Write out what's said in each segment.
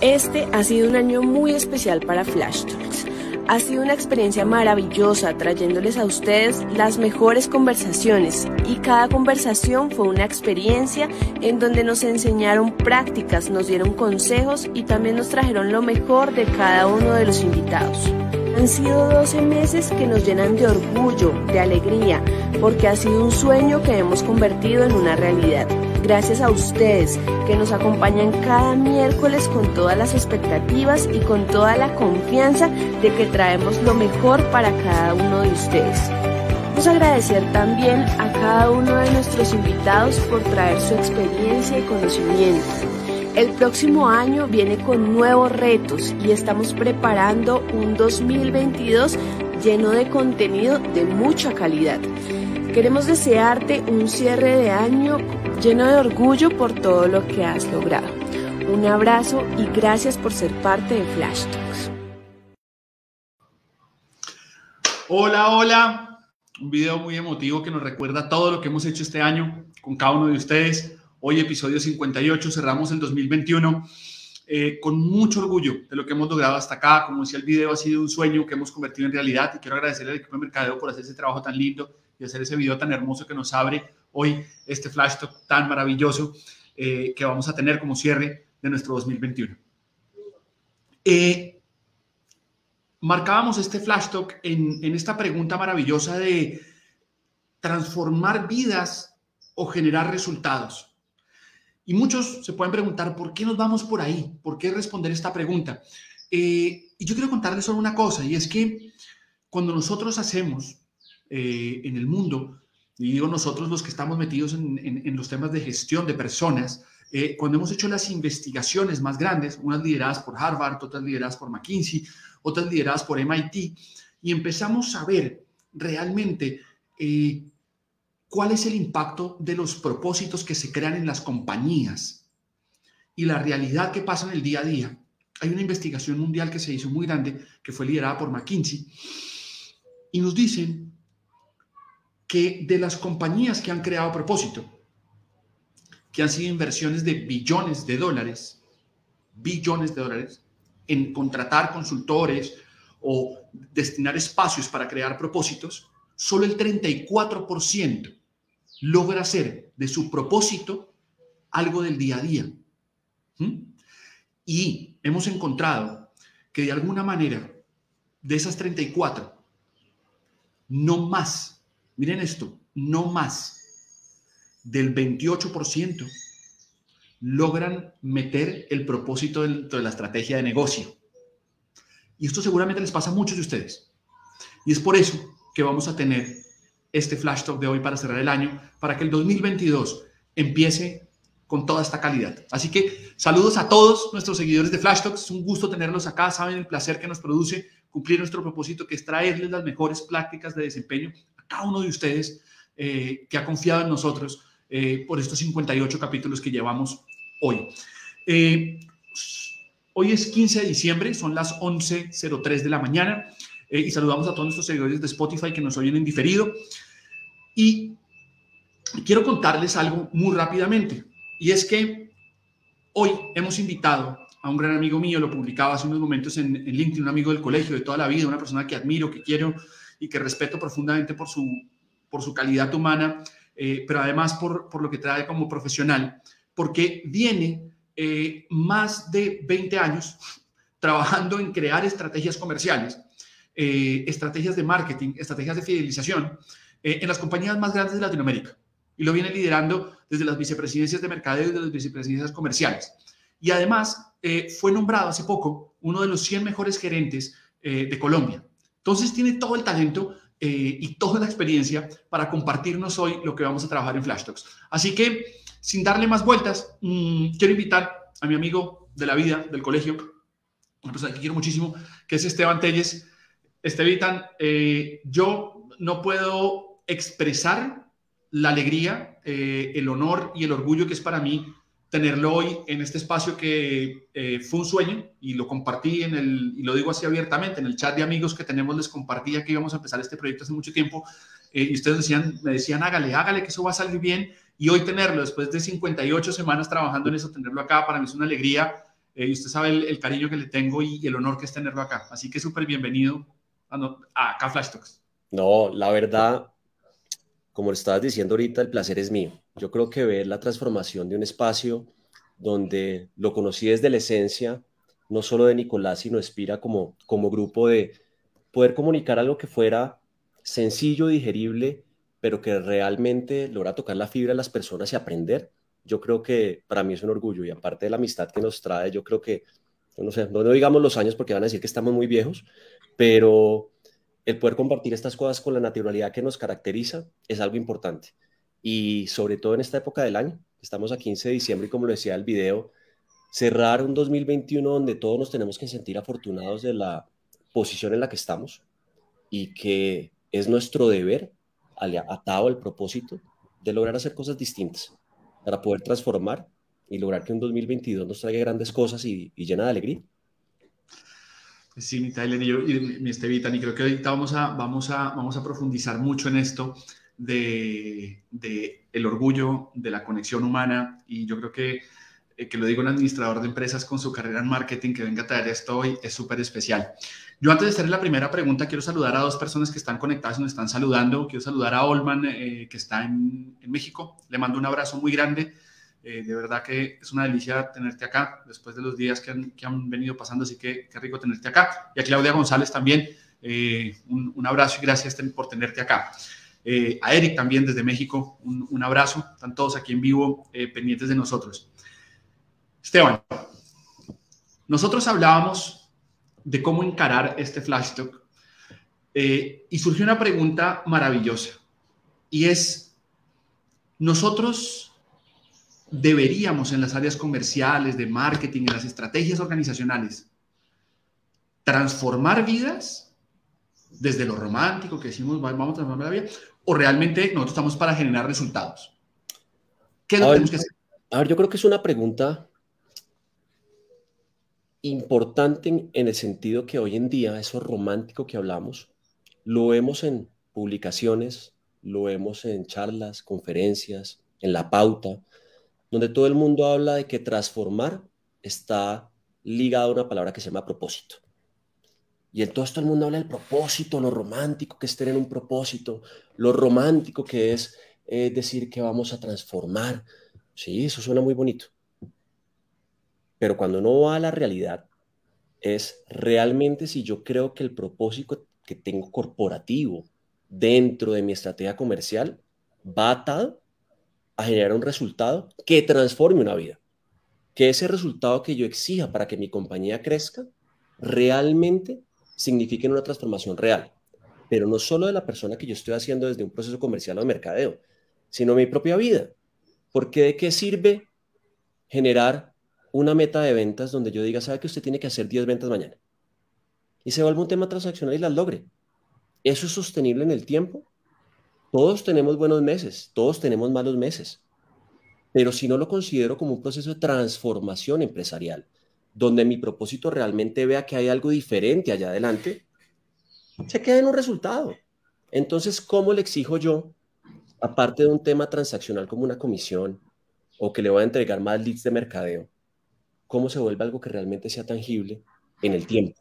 Este ha sido un año muy especial para Flash Talks. Ha sido una experiencia maravillosa trayéndoles a ustedes las mejores conversaciones y cada conversación fue una experiencia en donde nos enseñaron prácticas, nos dieron consejos y también nos trajeron lo mejor de cada uno de los invitados. Han sido 12 meses que nos llenan de orgullo, de alegría, porque ha sido un sueño que hemos convertido en una realidad. Gracias a ustedes que nos acompañan cada miércoles con todas las expectativas y con toda la confianza de que traemos lo mejor para cada uno de ustedes. Vamos agradecer también a cada uno de nuestros invitados por traer su experiencia y conocimiento. El próximo año viene con nuevos retos y estamos preparando un 2022 lleno de contenido de mucha calidad. Queremos desearte un cierre de año lleno de orgullo por todo lo que has logrado. Un abrazo y gracias por ser parte de Flash Talks. Hola, hola. Un video muy emotivo que nos recuerda todo lo que hemos hecho este año con cada uno de ustedes. Hoy episodio 58, cerramos el 2021 eh, con mucho orgullo de lo que hemos logrado hasta acá. Como decía el video, ha sido un sueño que hemos convertido en realidad y quiero agradecerle al equipo de Mercadeo por hacer ese trabajo tan lindo y hacer ese video tan hermoso que nos abre hoy este flash talk tan maravilloso eh, que vamos a tener como cierre de nuestro 2021. Eh, marcábamos este flash talk en, esta pregunta maravillosa de transformar vidas o generar resultados. Y muchos se pueden preguntar, ¿por qué nos vamos por ahí? ¿Por qué responder esta pregunta? Eh, y yo quiero contarles solo una cosa, y es que cuando nosotros hacemos eh, en el mundo, y digo nosotros los que estamos metidos en, los temas de gestión de personas, eh, cuando hemos hecho las investigaciones más grandes, unas lideradas por Harvard, otras lideradas por McKinsey, otras lideradas por MIT, y empezamos a ver realmente cuál es el impacto de los propósitos que se crean en las compañías y la realidad que pasa en el día a día. Hay una investigación mundial que se hizo muy grande, que fue liderada por McKinsey, y nos dicen que de las compañías que han creado propósito, que han sido inversiones de billones de dólares, billones de dólares, en contratar consultores o destinar espacios para crear propósitos, solo el 34% logra hacer de su propósito algo del día a día. ¿Mm? Y hemos encontrado que de alguna manera, de esas 34, no más, miren esto, no más del 28% logran meter el propósito dentro de la estrategia de negocio. Y esto seguramente les pasa a muchos de ustedes. Y es por eso que vamos a tener este flash talk de hoy para cerrar el año, para que el 2022 empiece con toda esta calidad. Así que saludos a todos nuestros seguidores de Flash Talks. Es un gusto tenerlos acá. Saben el placer que nos produce cumplir nuestro propósito, que es traerles las mejores prácticas de desempeño cada uno de ustedes eh, que ha confiado en nosotros eh, por estos 58 capítulos que llevamos hoy. Eh, hoy es 15 de diciembre, son las 11.03 de la mañana. Y saludamos a todos nuestros seguidores de Spotify que nos oyen en diferido. Y quiero contarles algo muy rápidamente, y es que hoy hemos invitado a un gran amigo mío, lo publicaba hace unos momentos en, LinkedIn, un amigo del colegio de toda la vida, una persona que admiro, que quiero y que respeto profundamente por su, por su calidad humana, eh, pero además por, por, lo que trae como profesional, porque viene eh, más de 20 años trabajando en crear estrategias comerciales eh, estrategias de marketing, estrategias de fidelización en las compañías más grandes de Latinoamérica. Y lo viene liderando desde las vicepresidencias de mercadeo y de las vicepresidencias comerciales. Y además fue nombrado hace poco uno de los 100 mejores gerentes de Colombia. Entonces tiene todo el talento y toda la experiencia para compartirnos hoy lo que vamos a trabajar en Flash Talks. Así que, sin darle más vueltas, mmm, quiero invitar a mi amigo de la vida, del colegio, una persona que quiero muchísimo, que es Esteban Telles. Estevitan, eh, yo no puedo expresar la alegría, eh, el honor y el orgullo que es para mí tenerlo hoy en este espacio que eh, fue un sueño y lo compartí en el, y lo digo así abiertamente, en el chat de amigos que tenemos les compartía que íbamos a empezar este proyecto hace mucho tiempo y ustedes decían, me decían, hágale, hágale, que eso va a salir bien y hoy tenerlo, después de 58 semanas trabajando en eso, tenerlo acá, para mí es una alegría y usted sabe el, cariño que le tengo y, el honor que es tenerlo acá. Así que súper bienvenido a, a acá Flash Talks. No, la verdad, como le estabas diciendo ahorita, el placer es mío. Yo creo que ver la transformación de un espacio donde lo conocí desde la esencia, no solo de Nicolás, sino Espira como, como grupo de poder comunicar algo que fuera sencillo, digerible, pero que realmente logra tocar la fibra de las personas y aprender. Yo creo que para mí es un orgullo y aparte de la amistad que nos trae, yo creo que, no sé, no, no digamos los años porque van a decir que estamos muy viejos, pero el poder compartir estas cosas con la naturalidad que nos caracteriza es algo importante. Y sobre todo en esta época del año, estamos a 15 de diciembre y como lo decía el video, cerrar un 2021 donde todos nos tenemos que sentir afortunados de la posición en la que estamos y que es nuestro deber, atado al propósito, de lograr hacer cosas distintas para poder transformar y lograr que un 2022 nos traiga grandes cosas y, y llena de alegría. Sí, mi Tyler y yo, y mi Estevitan, y creo que ahorita vamos a, vamos a, vamos a profundizar mucho en esto de, el orgullo, de la conexión humana, y yo creo que eh, que lo digo un administrador de empresas con su carrera en marketing que venga a traer esto hoy es súper especial. Yo antes de hacer la primera pregunta, quiero saludar a dos personas que están conectadas y nos están saludando. Quiero saludar a Olman, eh, que está en, México. Le mando un abrazo muy grande. Eh, de verdad que es una delicia tenerte acá después de los días que han, que han venido pasando, así que qué rico tenerte acá. Y a Claudia González también, un, un, abrazo y gracias por tenerte acá. Eh, a Eric también desde México, un, abrazo. Están todos aquí en vivo pendientes de nosotros. Esteban, nosotros hablábamos de cómo encarar este flash talk y surgió una pregunta maravillosa y es, nosotros deberíamos en las áreas comerciales, de marketing, en las estrategias organizacionales, transformar vidas desde lo romántico que decimos, vamos a transformar la vida, o realmente nosotros estamos para generar resultados. ¿Qué es lo que tenemos que hacer? A ver, yo creo que es una pregunta importante en, en el sentido que hoy en día eso romántico que hablamos, lo vemos en publicaciones, lo vemos en charlas, conferencias, en la pauta, donde todo el mundo habla de que transformar está ligado a una palabra que se llama propósito. Y entonces todo el mundo habla del propósito, lo romántico que es tener un propósito, lo romántico que es eh, decir que vamos a transformar. Sí, eso suena muy bonito. Pero cuando no va a la realidad, es realmente si yo creo que el propósito que tengo corporativo dentro de mi estrategia comercial va atado a generar un resultado que transforme una vida. Que ese resultado que yo exija para que mi compañía crezca realmente signifique una transformación real. Pero no solo de la persona que yo estoy haciendo desde un proceso comercial o de mercadeo, sino mi propia vida. Porque de qué sirve generar una meta de ventas donde yo diga, sabe que usted tiene que hacer 10 ventas mañana? Y se vuelve un tema transaccional y las logre. ¿Eso es sostenible en el tiempo? Todos tenemos buenos meses, todos tenemos malos meses, pero si no lo considero como un proceso de transformación empresarial, donde mi propósito realmente vea que hay algo diferente allá adelante, se queda en un resultado. Entonces, ¿cómo le exijo yo, aparte de un tema transaccional como una comisión o que le voy a entregar más leads de mercadeo, cómo se vuelve algo que realmente sea tangible en el tiempo?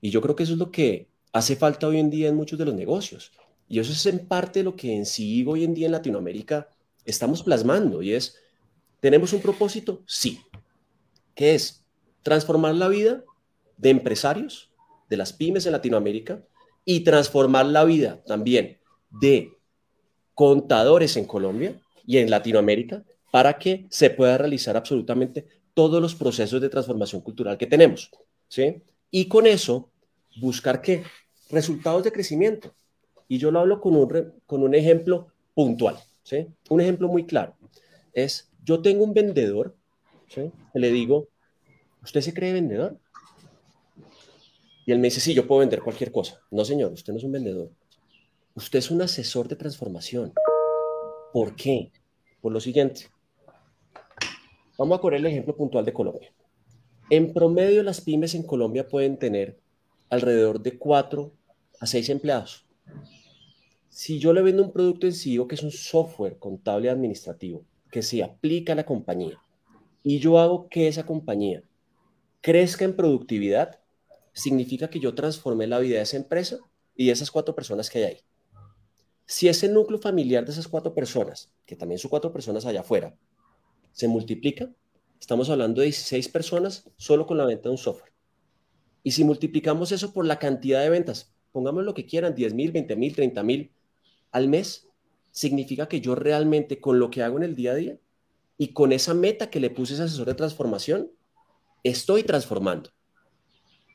Y yo creo que eso es lo que hace falta hoy en día en muchos de los negocios. Y eso es en parte lo que en sí hoy en día en Latinoamérica estamos plasmando y es, ¿tenemos un propósito? Sí. ¿Qué es? Transformar la vida de empresarios, de las pymes en Latinoamérica y transformar la vida también de contadores en Colombia y en Latinoamérica para que se pueda realizar absolutamente todos los procesos de transformación cultural que tenemos. ¿sí? Y con eso, buscar qué? Resultados de crecimiento. Y yo lo hablo con un, con un ejemplo puntual, ¿sí? Un ejemplo muy claro. Es, yo tengo un vendedor, ¿sí? le digo, ¿usted se cree vendedor? Y él me dice, sí, yo puedo vender cualquier cosa. No, señor, usted no es un vendedor. Usted es un asesor de transformación. ¿Por qué? Por lo siguiente. Vamos a correr el ejemplo puntual de Colombia. En promedio, las pymes en Colombia pueden tener alrededor de 4 a 6 empleados si yo le vendo un producto en sí, que es un software contable administrativo que se aplica a la compañía y yo hago que esa compañía crezca en productividad, significa que yo transformé la vida de esa empresa y de esas cuatro personas que hay ahí. Si ese núcleo familiar de esas cuatro personas, que también son cuatro personas allá afuera, se multiplica, estamos hablando de 16 personas solo con la venta de un software. Y si multiplicamos eso por la cantidad de ventas, pongamos lo que quieran, 10 mil, 20 mil, 30 mil al mes, significa que yo realmente con lo que hago en el día a día y con esa meta que le puse ese asesor de transformación, estoy transformando.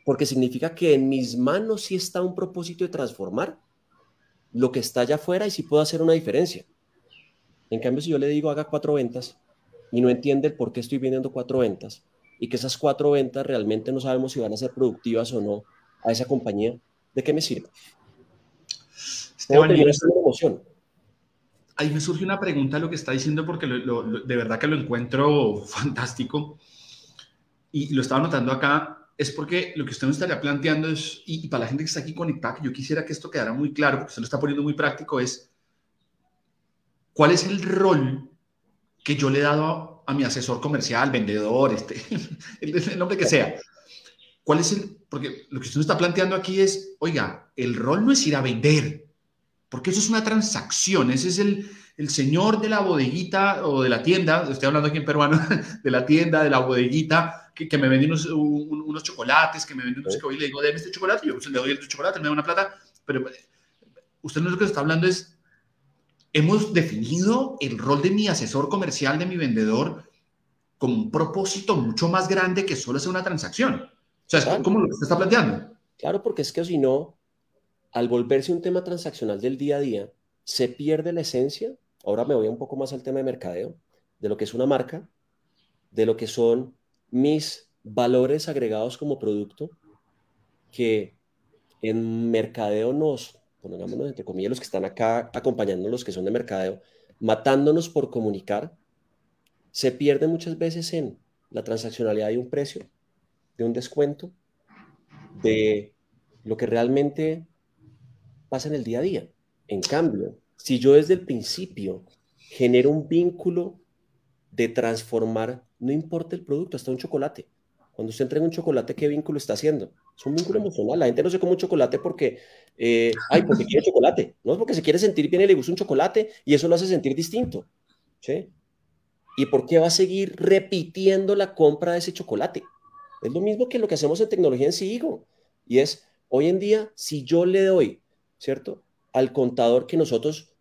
Porque significa que en mis manos sí está un propósito de transformar lo que está allá afuera y sí puedo hacer una diferencia. En cambio, si yo le digo haga cuatro ventas y no entiende el por qué estoy vendiendo cuatro ventas y que esas cuatro ventas realmente no sabemos si van a ser productivas o no a esa compañía, ¿de qué me sirve? Esteban, emoción ahí me surge una pregunta lo que está diciendo porque de verdad que lo encuentro fantástico y lo estaba notando acá, es porque lo que usted me estaría planteando es, y, para la gente que está aquí conectada, yo quisiera que esto quedara muy claro, porque usted lo está poniendo muy práctico, es cuál es el rol que yo le he dado a, mi asesor comercial, vendedor, este, el, nombre que sea. ¿Cuál es el? Porque lo que usted me está planteando aquí es, oiga, el rol no es ir a vender, porque eso es una transacción, ese es el, el señor de la bodeguita o de la tienda, estoy hablando aquí en peruano, de la tienda, de la bodeguita, que, que me vende unos, unos, chocolates, que me vende unos y le digo, déme este chocolate, yo le doy el chocolate, me da una plata, pero usted no es lo que está hablando es, hemos definido el rol de mi asesor comercial, de mi vendedor, como un propósito mucho más grande que solo hacer una transacción. O sea, es como lo que usted está planteando. Claro, porque es que si no, al volverse un tema transaccional del día a día, se pierde la esencia. Ahora me voy un poco más al tema de mercadeo, de lo que es una marca, de lo que son mis valores agregados como producto, que en mercadeo nos, pongámonos entre comillas, los que están acá acompañándonos, los que son de mercadeo, matándonos por comunicar, se pierde muchas veces en la transaccionalidad de un precio, de un descuento, de lo que realmente pasa en el día a día. En cambio, si yo desde el principio genero un vínculo de transformar, no importa el producto, hasta un chocolate. Cuando usted entrega un chocolate, ¿qué vínculo está haciendo? Es un vínculo emocional. La gente no se come un chocolate porque, eh, ay, porque quiere chocolate. No es porque se quiere sentir bien y le gusta un chocolate y eso lo hace sentir distinto. ¿sí? ¿Y por qué va a seguir repitiendo la compra de ese chocolate? Es lo mismo que lo que hacemos en tecnología en SIGO. Y es, hoy en día, si yo le doy ¿cierto? Al contador que nosotros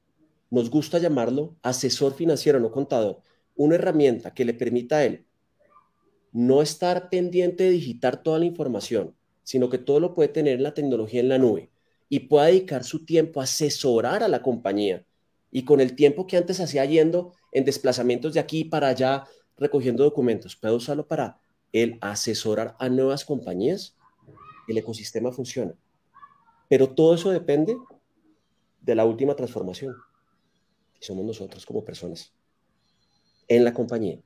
nos gusta llamarlo asesor financiero, no contador, una herramienta que le permita a él no estar pendiente de digitar toda la información, sino que todo lo puede tener en la tecnología en la nube y pueda dedicar su tiempo a asesorar a la compañía. Y con el tiempo que antes hacía yendo en desplazamientos de aquí para allá, recogiendo documentos, puede usarlo para el asesorar a nuevas compañías, el ecosistema funciona. Pero todo eso depende de la última transformación. Y somos nosotros como personas en la compañía.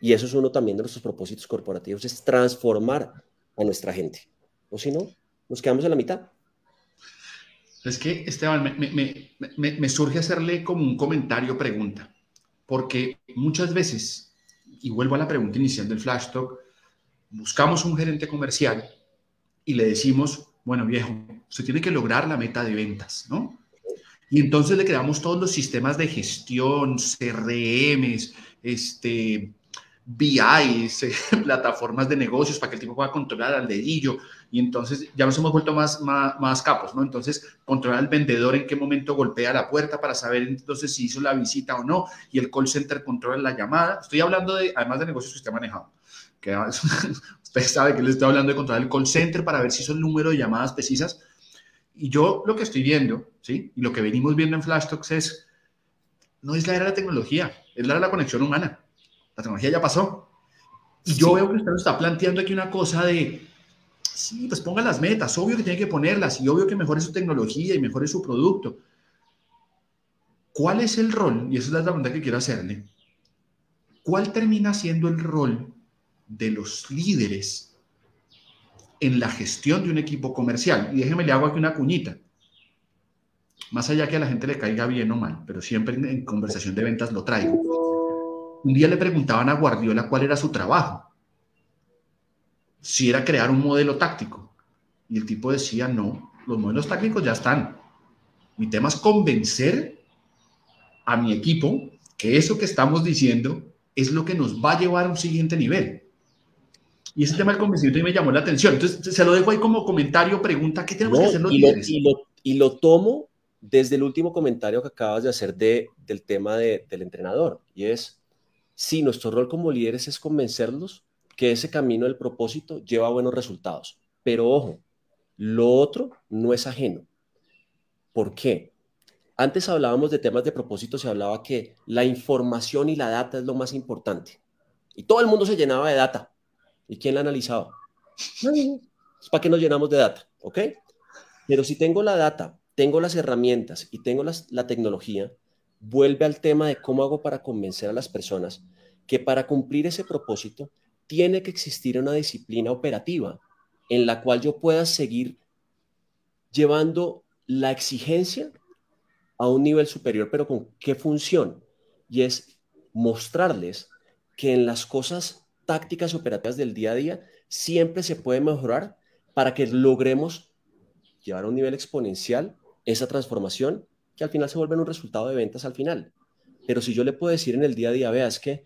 Y eso es uno también de nuestros propósitos corporativos, es transformar a nuestra gente. O si no, nos quedamos en la mitad. Es que, Esteban, me, me surge hacerle como un comentario, pregunta, porque muchas veces, y vuelvo a la pregunta inicial del Flash Talk, buscamos un gerente comercial y le decimos, bueno, viejo, usted tiene que lograr la meta de ventas, ¿no? Y entonces le creamos todos los sistemas de gestión, CRMs, este, BIs, eh, plataformas de negocios para que el tipo pueda controlar al dedillo. Y entonces ya nos hemos vuelto más, más, más, capos, ¿no? Entonces, controlar al vendedor en qué momento golpea la puerta para saber entonces si hizo la visita o no. Y el call center controla la llamada. Estoy hablando de, además de negocios que usted ha manejado. Que Usted sabe que le estoy hablando de controlar el call center para ver si son número de llamadas precisas. Y yo lo que estoy viendo, ¿sí? Y lo que venimos viendo en Flash Talks es, no es la era de la tecnología, es la era de la conexión humana. La tecnología ya pasó. Y yo veo que usted nos está planteando aquí una cosa de, sí, pues ponga las metas, obvio que tiene que ponerlas y obvio que mejore su tecnología y mejore su producto. ¿Cuál es el rol? Y esa es la pregunta que quiero hacerle. ¿Cuál termina siendo el rol de los líderes en la gestión de un equipo comercial. Y déjeme le hago aquí una cuñita. Más allá que a la gente le caiga bien o mal, pero siempre en, conversación de ventas lo traigo. Un día le preguntaban a Guardiola cuál era su trabajo. si era crear un modelo táctico. Y el tipo decía, no, los modelos tácticos ya están. Mi tema es convencer a mi equipo que eso que estamos diciendo es lo que nos va a llevar a un siguiente nivel. Y ese tema del convencimiento me llamó la atención. Entonces, se lo dejo ahí como comentario, pregunta, ¿qué tenemos que hacer los y líderes? Y, lo, y, lo, tomo desde el último comentario que acabas de hacer de, del tema de, del entrenador. Y es, si nuestro rol como líderes es convencerlos que ese camino del propósito lleva buenos resultados. Pero ojo, lo otro no es ajeno. ¿Por qué? Antes hablábamos de temas de propósito, se hablaba que la información y la data es lo más importante. Y todo el mundo se llenaba de data. ¿Y quién la analizaba? Es para que nos llenamos de data, ¿ok? Pero si tengo la data, tengo las herramientas y tengo la tecnología, vuelve al tema de cómo hago para convencer a las personas que para cumplir ese propósito tiene que existir una disciplina operativa en la cual yo pueda seguir llevando la exigencia a un nivel superior, pero con qué función? Y es mostrarles que en las cosas tácticas operativas del día a día siempre se puede mejorar para que logremos llevar a un nivel exponencial esa transformación que al final se vuelve un resultado de ventas al final. Pero si yo le puedo decir en el día a día, vea, es que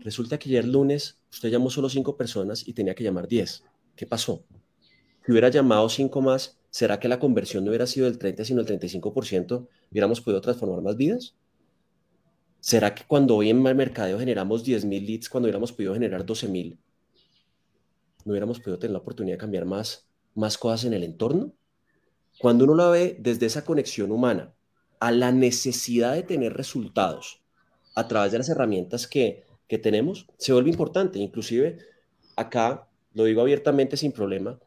resulta que ayer lunes usted llamó solo cinco personas y tenía que llamar diez. ¿Qué pasó? Si hubiera llamado cinco más, ¿será que la conversión no hubiera sido del 30, sino el 35%? ¿Hubiéramos podido transformar más vidas? ¿Será que cuando hoy en el mercadeo generamos 10.000 leads, cuando hubiéramos podido generar 12.000, no hubiéramos podido tener la oportunidad de cambiar más, más cosas en el entorno? Cuando uno lo ve desde esa conexión humana a la necesidad de tener resultados a través de las herramientas que, que tenemos, se vuelve importante. Inclusive acá, lo digo abiertamente sin problema,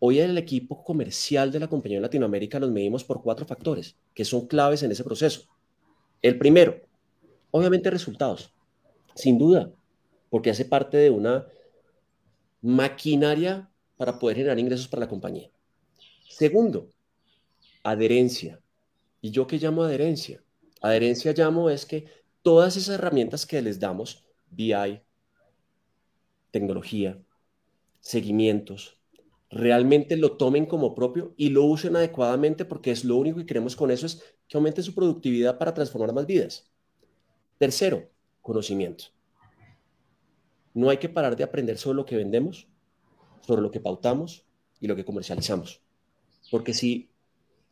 Hoy en el equipo comercial de la compañía en Latinoamérica nos medimos por cuatro factores que son claves en ese proceso. El primero, obviamente resultados, sin duda, porque hace parte de una maquinaria para poder generar ingresos para la compañía. Segundo, adherencia. ¿Y yo qué llamo adherencia? Adherencia llamo es que todas esas herramientas que les damos, BI, tecnología, seguimientos, realmente lo tomen como propio y lo usen adecuadamente porque es lo único que queremos con eso es que aumente su productividad para transformar más vidas. Tercero, conocimiento. No hay que parar de aprender sobre lo que vendemos, sobre lo que pautamos y lo que comercializamos. Porque si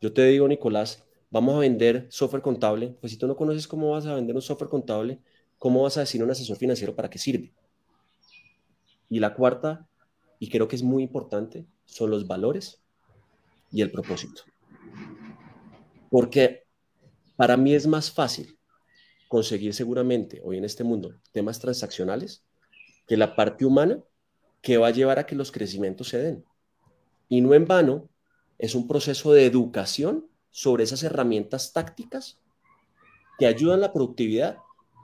yo te digo, Nicolás, vamos a vender software contable, pues si tú no conoces cómo vas a vender un software contable, ¿cómo vas a decir un asesor financiero para qué sirve? Y la cuarta y creo que es muy importante, son los valores y el propósito. Porque para mí es más fácil conseguir seguramente hoy en este mundo temas transaccionales que la parte humana que va a llevar a que los crecimientos se den. Y no en vano, es un proceso de educación sobre esas herramientas tácticas que ayudan la productividad,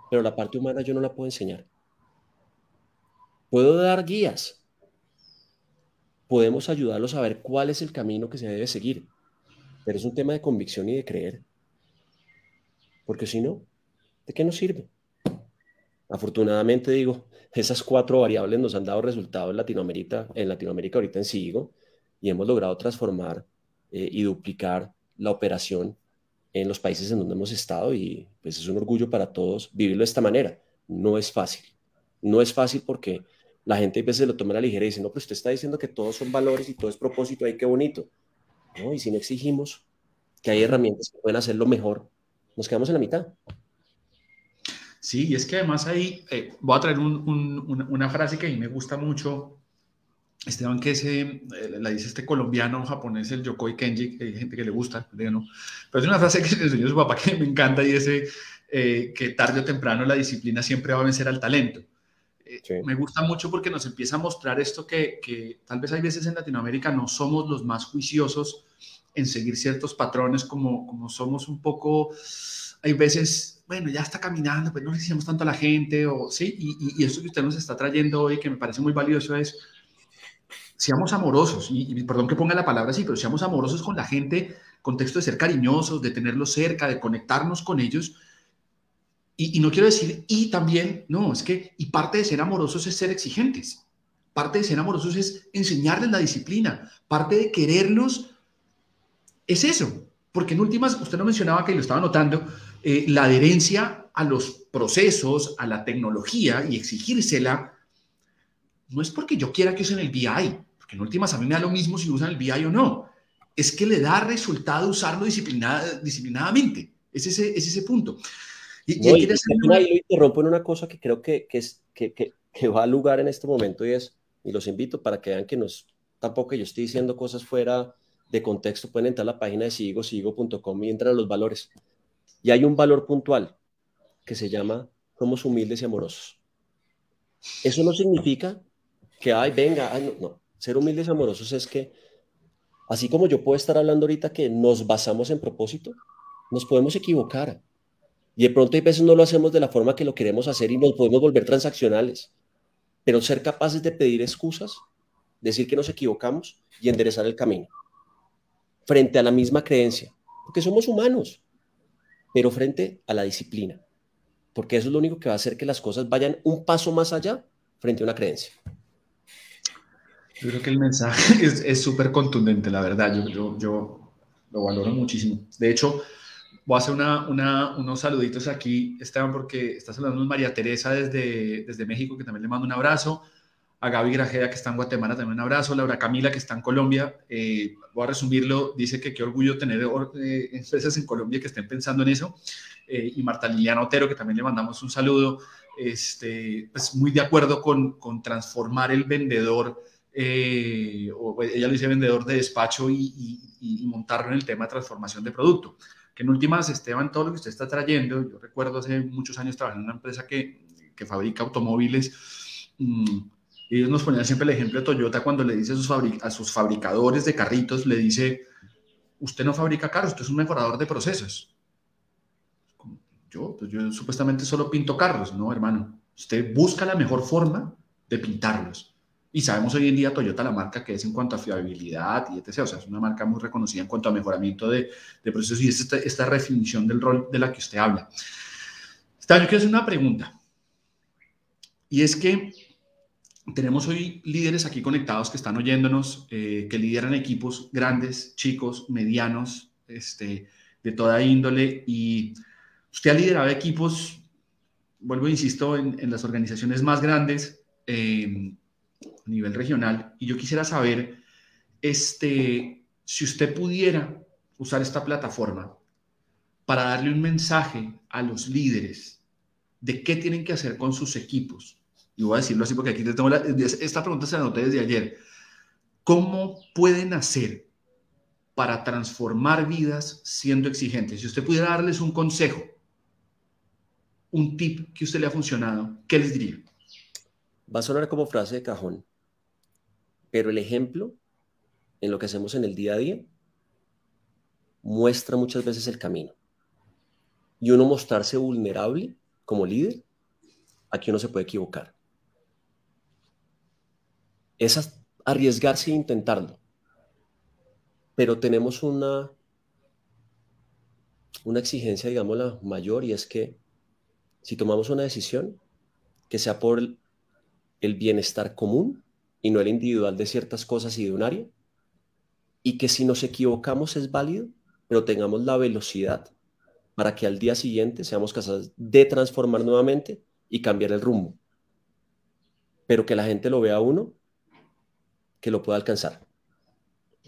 pero la parte humana yo no la puedo enseñar. Puedo dar guías, podemos ayudarlos a ver cuál es el camino que se debe seguir. Pero es un tema de convicción y de creer. Porque si no, ¿de qué nos sirve? Afortunadamente digo, esas cuatro variables nos han dado resultados en Latinoamérica, en Latinoamérica ahorita en SIGO, y hemos logrado transformar eh, y duplicar la operación en los países en donde hemos estado y pues es un orgullo para todos vivirlo de esta manera. No es fácil. No es fácil porque la gente a veces lo toma a la ligera y dice, no, pero usted está diciendo que todos son valores y todo es propósito, ahí qué bonito. ¿No? Y si no exigimos que hay herramientas que pueden hacerlo mejor, nos quedamos en la mitad. Sí, y es que además ahí eh, voy a traer una, frase que a mí me gusta mucho, Esteban, que ese, eh, la dice este colombiano japonés, el Yokoi Kenji, que hay gente que le gusta, ¿no? pero es una frase que le enseñó su papá que me encanta y ese, eh, que tarde o temprano la disciplina siempre va a vencer al talento. Me gusta mucho porque nos empieza a mostrar esto que, que, tal vez hay veces en Latinoamérica no somos los más juiciosos en seguir ciertos patrones como, como somos un poco, hay veces, bueno, ya está caminando, pues no necesitamos tanto a la gente, o sí, y, y, esto que usted nos está trayendo hoy, que me parece muy valioso, es, seamos amorosos, y, y perdón que ponga la palabra así, pero seamos amorosos con la gente, contexto de ser cariñosos, de tenerlos cerca, de conectarnos con ellos, y, no quiero decir, y también, no, es que, y parte de ser amorosos es ser exigentes. Parte de ser amorosos es enseñarles la disciplina. Parte de quererlos es eso. Porque en últimas, usted no mencionaba que lo estaba notando, eh, la adherencia a los procesos, a la tecnología y exigírsela, no es porque yo quiera que usen el BI, porque en últimas a mí me da lo mismo si usan el BI o no. Es que le da resultado usarlo disciplinadamente. Es ese, es ese punto. Y, y, y lo interrumpo en una cosa que creo que, que es, que, que, que, va a lugar en este momento y es, y los invito para que vean que no es tampoco yo estoy diciendo cosas fuera de contexto, pueden entrar a la página de sigo, sigo.com y entran a los valores. Y hay un valor puntual que se llama somos humildes y amorosos. Eso no significa que, ay, venga, no, no. Ser humildes y amorosos es que, así como yo puedo estar hablando ahorita que nos basamos en propósito, nos podemos equivocar. Y de pronto hay veces no lo hacemos de la forma que lo queremos hacer y nos podemos volver transaccionales. Pero ser capaces de pedir excusas, decir que nos equivocamos y enderezar el camino frente a la misma creencia, porque somos humanos, pero frente a la disciplina, porque eso es lo único que va a hacer que las cosas vayan un paso más allá frente a una creencia. Yo creo que el mensaje es súper contundente, la verdad, yo, yo, yo, lo valoro muchísimo. De hecho, voy a hacer una, una, unos saluditos aquí, Esteban, porque está saludando María Teresa desde, desde México, que también le mando un abrazo. A Gaby Grajeda, que está en Guatemala, también un abrazo, Laura Camila, que está en Colombia, eh, voy a resumirlo, dice que qué orgullo tener eh, empresas en Colombia que estén pensando en eso, eh, y Marta Liliana Otero, que también le mandamos un saludo, este, pues muy de acuerdo con, con transformar el vendedor, o ella lo dice vendedor de despacho y, y, montarlo en el tema de transformación de producto, que en últimas, Esteban, todo lo que usted está trayendo, yo recuerdo hace muchos años trabajando en una empresa que, que fabrica automóviles, mmm, ellos nos ponían siempre el ejemplo de Toyota cuando le dice a sus, a sus fabricadores de carritos, le dice, usted no fabrica carros, usted es un mejorador de procesos. Yo, pues yo supuestamente solo pinto carros, no, hermano. Usted busca la mejor forma de pintarlos. Y sabemos hoy en día Toyota la marca que es en cuanto a fiabilidad y etc. O sea, es una marca muy reconocida en cuanto a mejoramiento de, de procesos y esta, esta definición del rol de la que usted habla. Está, yo quiero hacer una pregunta. Y es que tenemos hoy líderes aquí conectados que están oyéndonos, eh, que lideran equipos grandes, chicos, medianos, este, de toda índole. Y usted ha liderado equipos, vuelvo, insisto, en, en las organizaciones más grandes eh, a nivel regional. Y yo quisiera saber este, si usted pudiera usar esta plataforma para darle un mensaje a los líderes de qué tienen que hacer con sus equipos y voy a decirlo así porque aquí te tengo la, esta pregunta se la anoté desde ayer. ¿Cómo pueden hacer para transformar vidas siendo exigentes? Si usted pudiera darles un consejo, un tip que usted le ha funcionado, ¿qué les diría? Va a sonar como frase de cajón, pero el ejemplo en lo que hacemos en el día a día muestra muchas veces el camino. Y uno mostrarse vulnerable como líder, aquí uno se puede equivocar es arriesgarse e intentarlo. Pero tenemos una, una exigencia, digamos, la mayor, y es que si tomamos una decisión, que sea por el bienestar común y no el individual de ciertas cosas y de un área, y que si nos equivocamos es válido, pero tengamos la velocidad para que al día siguiente seamos capaces de transformar nuevamente y cambiar el rumbo. Pero que la gente lo vea a uno que lo pueda alcanzar.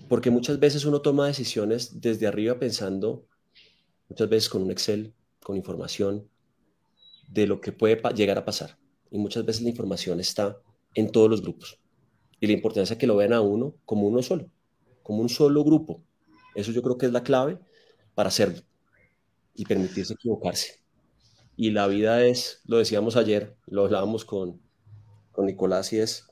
Porque muchas veces uno toma decisiones desde arriba pensando, muchas veces con un Excel, con información de lo que puede llegar a pasar. Y muchas veces la información está en todos los grupos. Y la importancia es que lo vean a uno como uno solo, como un solo grupo. Eso yo creo que es la clave para hacerlo y permitirse equivocarse. Y la vida es, lo decíamos ayer, lo hablábamos con, con Nicolás, y es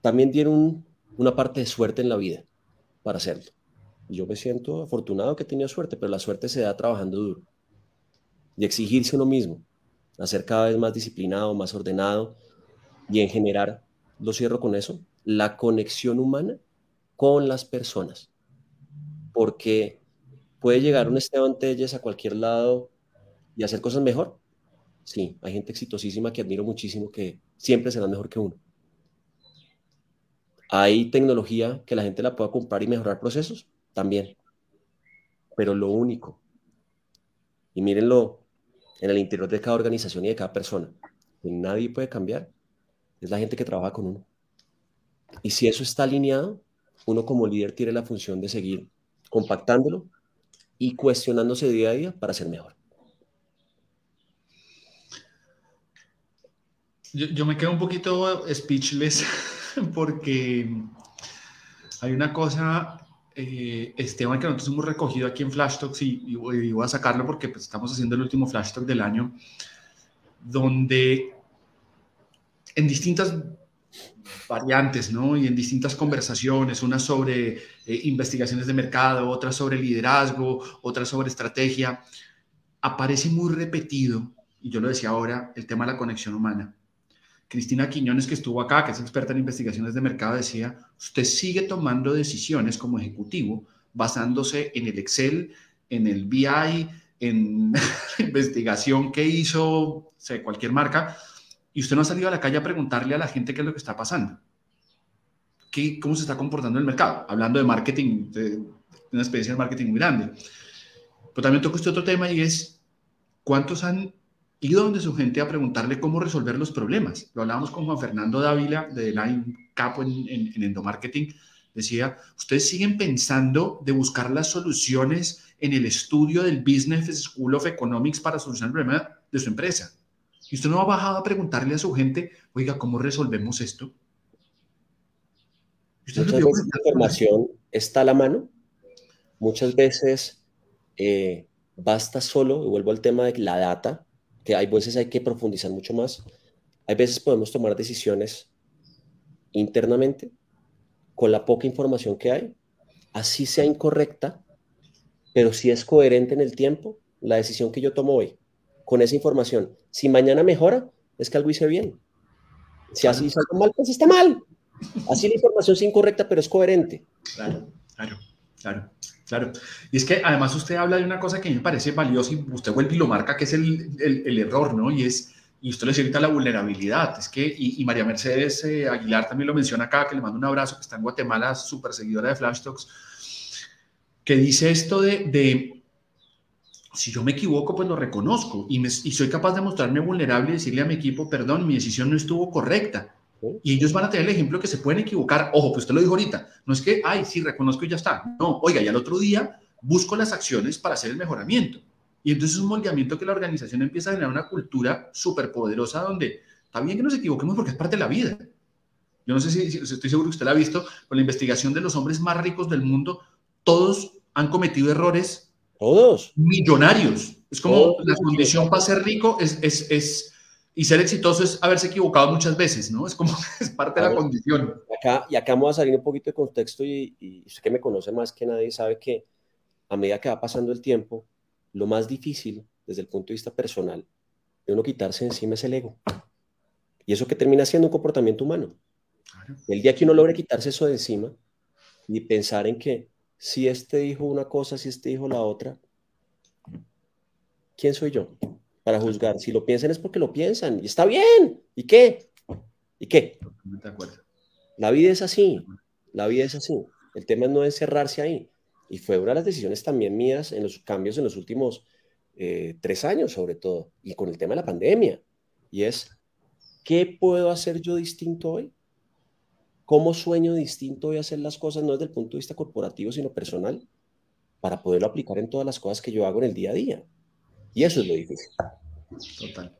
también tiene una parte de suerte en la vida para hacerlo. Yo me siento afortunado que he tenido suerte, pero la suerte se da trabajando duro y exigirse uno mismo, a ser cada vez más disciplinado, más ordenado y en generar, lo cierro con eso, la conexión humana con las personas. Porque puede llegar un Esteban Telles a cualquier lado y hacer cosas mejor. Sí, hay gente exitosísima que admiro muchísimo que siempre será mejor que uno ¿Hay tecnología que la gente la pueda comprar y mejorar procesos? También. Pero lo único, y mírenlo en el interior de cada organización y de cada persona, nadie puede cambiar, es la gente que trabaja con uno. Y si eso está alineado, uno como líder tiene la función de seguir compactándolo y cuestionándose día a día para ser mejor. Yo, me quedo un poquito speechless porque hay una cosa, eh, Esteban, que nosotros hemos recogido aquí en Flash Talks y, voy a sacarlo porque pues, estamos haciendo el último Flash Talk del año, donde en distintas variantes, ¿no? Y en distintas conversaciones, una sobre eh, investigaciones de mercado, otra sobre liderazgo, otra sobre estrategia, aparece muy repetido, y yo lo decía ahora, el tema de la conexión humana. Cristina Quiñones, que estuvo acá, que es experta en investigaciones de mercado, decía, usted sigue tomando decisiones como ejecutivo basándose en el Excel, en el BI, en investigación que hizo sé, cualquier marca, y usted no ha salido a la calle a preguntarle a la gente qué es lo que está pasando. ¿Qué, ¿Cómo se está comportando el mercado? Hablando de marketing, de una experiencia de marketing muy grande. Pero también toca usted otro tema y es, ¿cuántos han ido donde su gente a preguntarle cómo resolver los problemas? Lo hablábamos con Juan Fernando Dávila, de Line Capo en, en, en Endomarketing. Decía, ustedes siguen pensando de buscar las soluciones en el estudio del Business School of Economics para solucionar el problema de su empresa y usted no ha bajado a preguntarle a su gente, oiga, ¿cómo resolvemos esto? Muchas veces la información está a la mano. Muchas veces eh, basta solo, y vuelvo al tema de la data, que hay veces hay que profundizar mucho más. Hay veces podemos tomar decisiones internamente con la poca información que hay, así sea incorrecta, pero si es coherente en el tiempo, la decisión que yo tomo hoy con esa información. Si mañana mejora, es que algo hice bien. Si así algo mal, pues está mal. Así la información es incorrecta, pero es coherente. Claro, claro, claro, claro. Y es que además usted habla de una cosa que me parece valiosa y usted vuelve y lo marca, que es el, el, error, ¿no? Y es, y usted le dice la vulnerabilidad. Es que, y, María Mercedes eh, Aguilar también lo menciona acá, que le mando un abrazo, que está en Guatemala, súper seguidora de Flash Talks, que dice esto de, de si yo me equivoco, pues lo reconozco y, soy capaz de mostrarme vulnerable y decirle a mi equipo, perdón, mi decisión no estuvo correcta. Y ellos van a tener el ejemplo que se pueden equivocar. Ojo, pues usted lo dijo ahorita. No es que, ay, sí, reconozco y ya está. No, oiga, y al otro día busco las acciones para hacer el mejoramiento. Y entonces es un moldeamiento que la organización empieza a generar una cultura súper poderosa donde está bien que nos equivoquemos porque es parte de la vida. Yo no sé si, si estoy seguro que usted la ha visto, con la investigación de los hombres más ricos del mundo, todos han cometido errores todos. Millonarios. Es como la condición para ser rico es, es, es, y ser exitoso es haberse equivocado muchas veces, ¿no? Es como, es parte de la condición. Acá, y acá vamos a salir un poquito de contexto y, y usted que me conoce más que nadie sabe que a medida que va pasando el tiempo, lo más difícil desde el punto de vista personal de uno quitarse encima es el ego. Y eso que termina siendo un comportamiento humano. El día que uno logre quitarse eso de encima y pensar en que si este dijo una cosa, si este dijo la otra, ¿quién soy yo para juzgar? Si lo piensan es porque lo piensan y está bien. ¿Y qué? ¿Y qué? La vida es así. La vida es así. El tema es no encerrarse ahí. Y fue una de las decisiones también mías en los cambios en los últimos eh, tres años, sobre todo, y con el tema de la pandemia. Y es, ¿qué puedo hacer yo distinto hoy? cómo sueño distinto voy a hacer las cosas, no desde el punto de vista corporativo, sino personal, para poderlo aplicar en todas las cosas que yo hago en el día a día. Y eso es lo difícil. Total.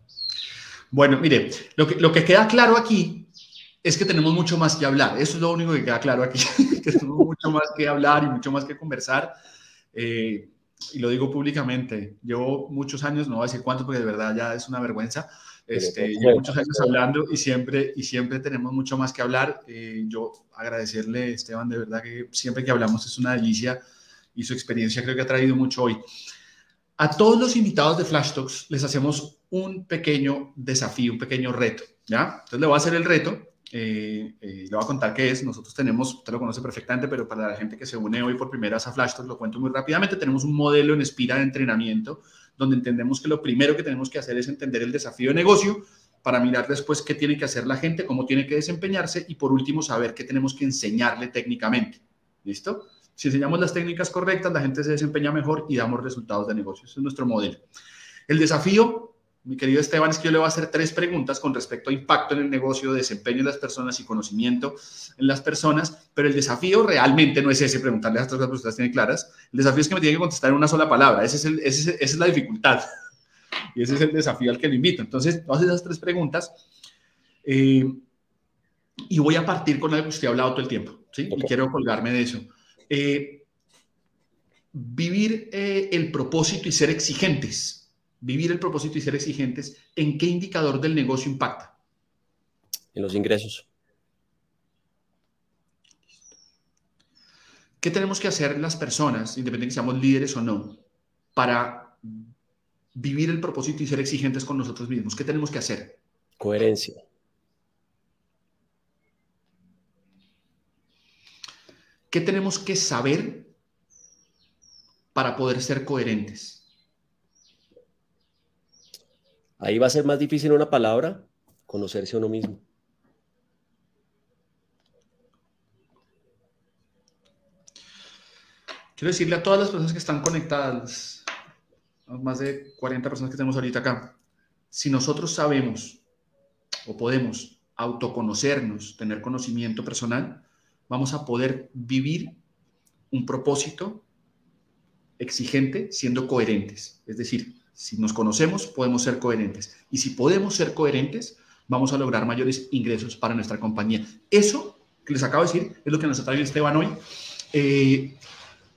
Bueno, mire, lo que, lo que queda claro aquí es que tenemos mucho más que hablar. Eso es lo único que queda claro aquí, que tenemos mucho más que hablar y mucho más que conversar. Eh, y lo digo públicamente, llevo muchos años, no voy a decir cuántos porque de verdad ya es una vergüenza, este, llevo muchos años hablando y siempre, y siempre tenemos mucho más que hablar. Eh, yo agradecerle, Esteban, de verdad que siempre que hablamos es una delicia y su experiencia creo que ha traído mucho hoy. A todos los invitados de Flash Talks les hacemos un pequeño desafío, un pequeño reto, ¿ya? Entonces le voy a hacer el reto, eh, eh, le voy a contar qué es. Nosotros tenemos, usted lo conoce perfectamente, pero para la gente que se une hoy por primera vez a Flash Talks, lo cuento muy rápidamente, tenemos un modelo en Espira de entrenamiento donde entendemos que lo primero que tenemos que hacer es entender el desafío de negocio para mirar después qué tiene que hacer la gente, cómo tiene que desempeñarse y por último saber qué tenemos que enseñarle técnicamente. ¿Listo? Si enseñamos las técnicas correctas, la gente se desempeña mejor y damos resultados de negocio. Ese es nuestro modelo. El desafío, mi querido Esteban, es que yo le voy a hacer tres preguntas con respecto a impacto en el negocio, desempeño de las personas y conocimiento en las personas, pero el desafío realmente no es ese, preguntarle a estas personas tienen claras. El desafío es que me tiene que contestar en una sola palabra. Ese es esa es la dificultad. Y ese es el desafío al que le invito. Entonces, todas esas tres preguntas. Eh, y voy a partir con algo que usted ha hablado todo el tiempo, ¿sí? Y quiero colgarme de eso. Eh, vivir eh, el propósito y ser exigentes. Vivir el propósito y ser exigentes, ¿en qué indicador del negocio impacta? En los ingresos. ¿Qué tenemos que hacer las personas, independientemente si seamos líderes o no, para vivir el propósito y ser exigentes con nosotros mismos? ¿Qué tenemos que hacer? Coherencia. ¿Qué tenemos que saber para poder ser coherentes? Ahí va a ser más difícil una palabra, conocerse a uno mismo. Quiero decirle a todas las personas que están conectadas, más de 40 personas que tenemos ahorita acá, si nosotros sabemos o podemos autoconocernos, tener conocimiento personal, vamos a poder vivir un propósito exigente siendo coherentes. Es decir, si nos conocemos, podemos ser coherentes. Y si podemos ser coherentes, vamos a lograr mayores ingresos para nuestra compañía. Eso que les acabo de decir es lo que nos traído Esteban hoy. Eh,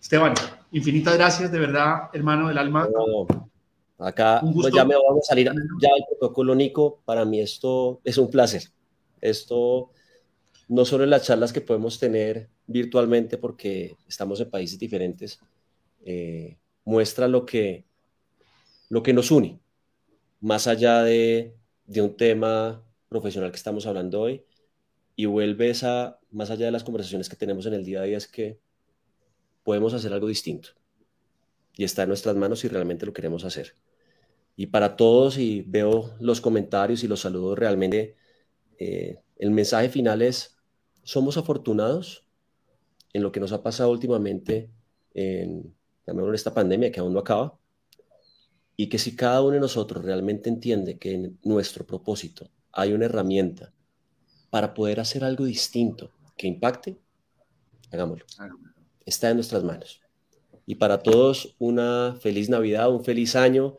Esteban, infinitas gracias, de verdad, hermano del alma. acá pues ya me vamos a salir ya el protocolo, Nico. Para mí esto es un placer. Esto no solo en las charlas que podemos tener virtualmente porque estamos en países diferentes, eh, muestra lo que, lo que nos une, más allá de, de, un tema profesional que estamos hablando hoy, y vuelve esa, más allá de las conversaciones que tenemos en el día a día, es que podemos hacer algo distinto. Y está en nuestras manos si realmente lo queremos hacer. Y para todos, y veo los comentarios y los saludos realmente, eh, el mensaje final es, somos afortunados en lo que nos ha pasado últimamente en, en esta pandemia que aún no acaba, y que si cada uno de nosotros realmente entiende que en nuestro propósito hay una herramienta para poder hacer algo distinto que impacte, hagámoslo. Está en nuestras manos. Y para todos, una feliz Navidad, un feliz año.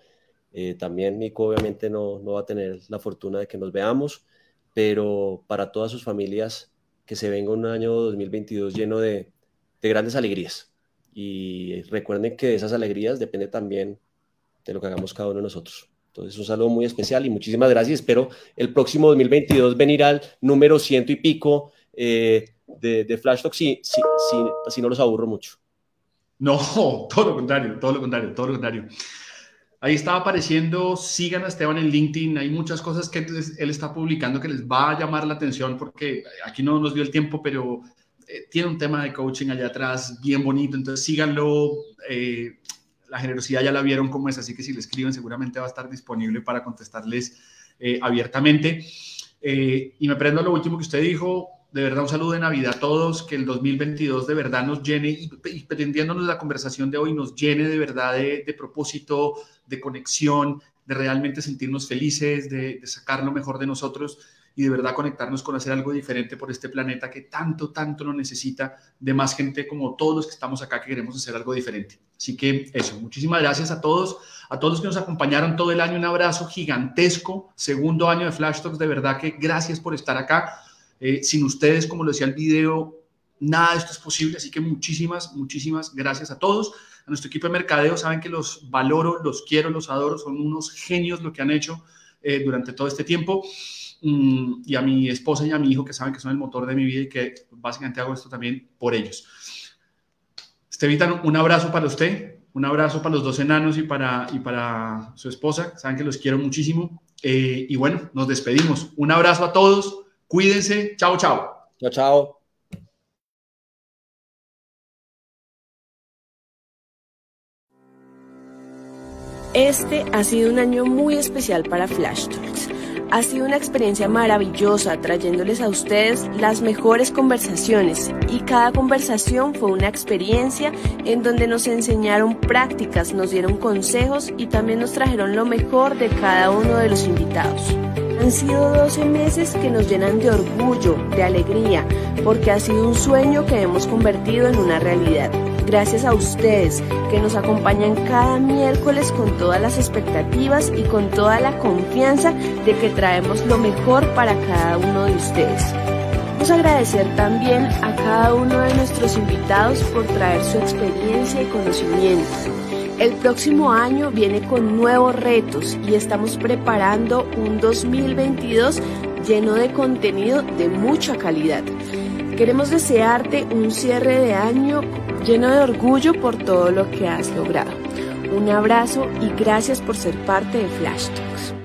Eh, también Nico obviamente no, no va a tener la fortuna de que nos veamos, pero para todas sus familias, que se venga un año 2022 lleno de, grandes alegrías. Y recuerden que de esas alegrías depende también de lo que hagamos cada uno de nosotros. Entonces, un saludo muy especial y muchísimas gracias. Espero el próximo 2022 venir al número ciento y pico eh, de, de Flash Talk si, si, si no los aburro mucho. No, todo lo contrario, todo lo contrario, todo lo contrario. Ahí estaba apareciendo, sigan a Esteban en LinkedIn, hay muchas cosas que él está publicando que les va a llamar la atención porque aquí no nos dio el tiempo, pero eh, tiene un tema de coaching allá atrás bien bonito, entonces síganlo. Eh, la generosidad ya la vieron cómo es, así que si le escriben seguramente va a estar disponible para contestarles eh, abiertamente. y me prendo lo último que usted dijo, de verdad un saludo de Navidad a todos, que el 2022 de verdad nos llene y, pretendiéndonos la conversación de hoy nos llene de verdad de, propósito, de conexión, de realmente sentirnos felices, de, sacar lo mejor de nosotros y de verdad conectarnos con hacer algo diferente por este planeta que tanto, tanto lo necesita de más gente como todos los que estamos acá que queremos hacer algo diferente. Así que eso, muchísimas gracias a todos, a todos los que nos acompañaron todo el año, un abrazo gigantesco, segundo año de Flash Talks, de verdad que gracias por estar acá. Eh, sin ustedes, como lo decía el video, nada de esto es posible. Así que muchísimas, muchísimas gracias a todos. A nuestro equipo de mercadeo, saben que los valoro, los quiero, los adoro. Son unos genios lo que han hecho eh, durante todo este tiempo. Mm, y a mi esposa y a mi hijo, que saben que son el motor de mi vida y que básicamente hago esto también por ellos. Estevita, un abrazo para usted, un abrazo para los dos enanos y para, y para su esposa. Saben que los quiero muchísimo. Eh, y bueno, nos despedimos. Un abrazo a todos. Cuídense. Chao, chao. Chao, chao. Este ha sido un año muy especial para Flash Talks. Ha sido una experiencia maravillosa trayéndoles a ustedes las mejores conversaciones y cada conversación fue una experiencia en donde nos enseñaron prácticas, nos dieron consejos y también nos trajeron lo mejor de cada uno de los invitados. Han sido 12 meses que nos llenan de orgullo, de alegría, porque ha sido un sueño que hemos convertido en una realidad. Gracias a ustedes que nos acompañan cada miércoles con todas las expectativas y con toda la confianza de que traemos lo mejor para cada uno de ustedes. Queremos agradecer también a cada uno de nuestros invitados por traer su experiencia y conocimiento. El próximo año viene con nuevos retos y estamos preparando un 2022 lleno de contenido de mucha calidad. Queremos desearte un cierre de año lleno de orgullo por todo lo que has logrado. Un abrazo y gracias por ser parte de Flash Talks.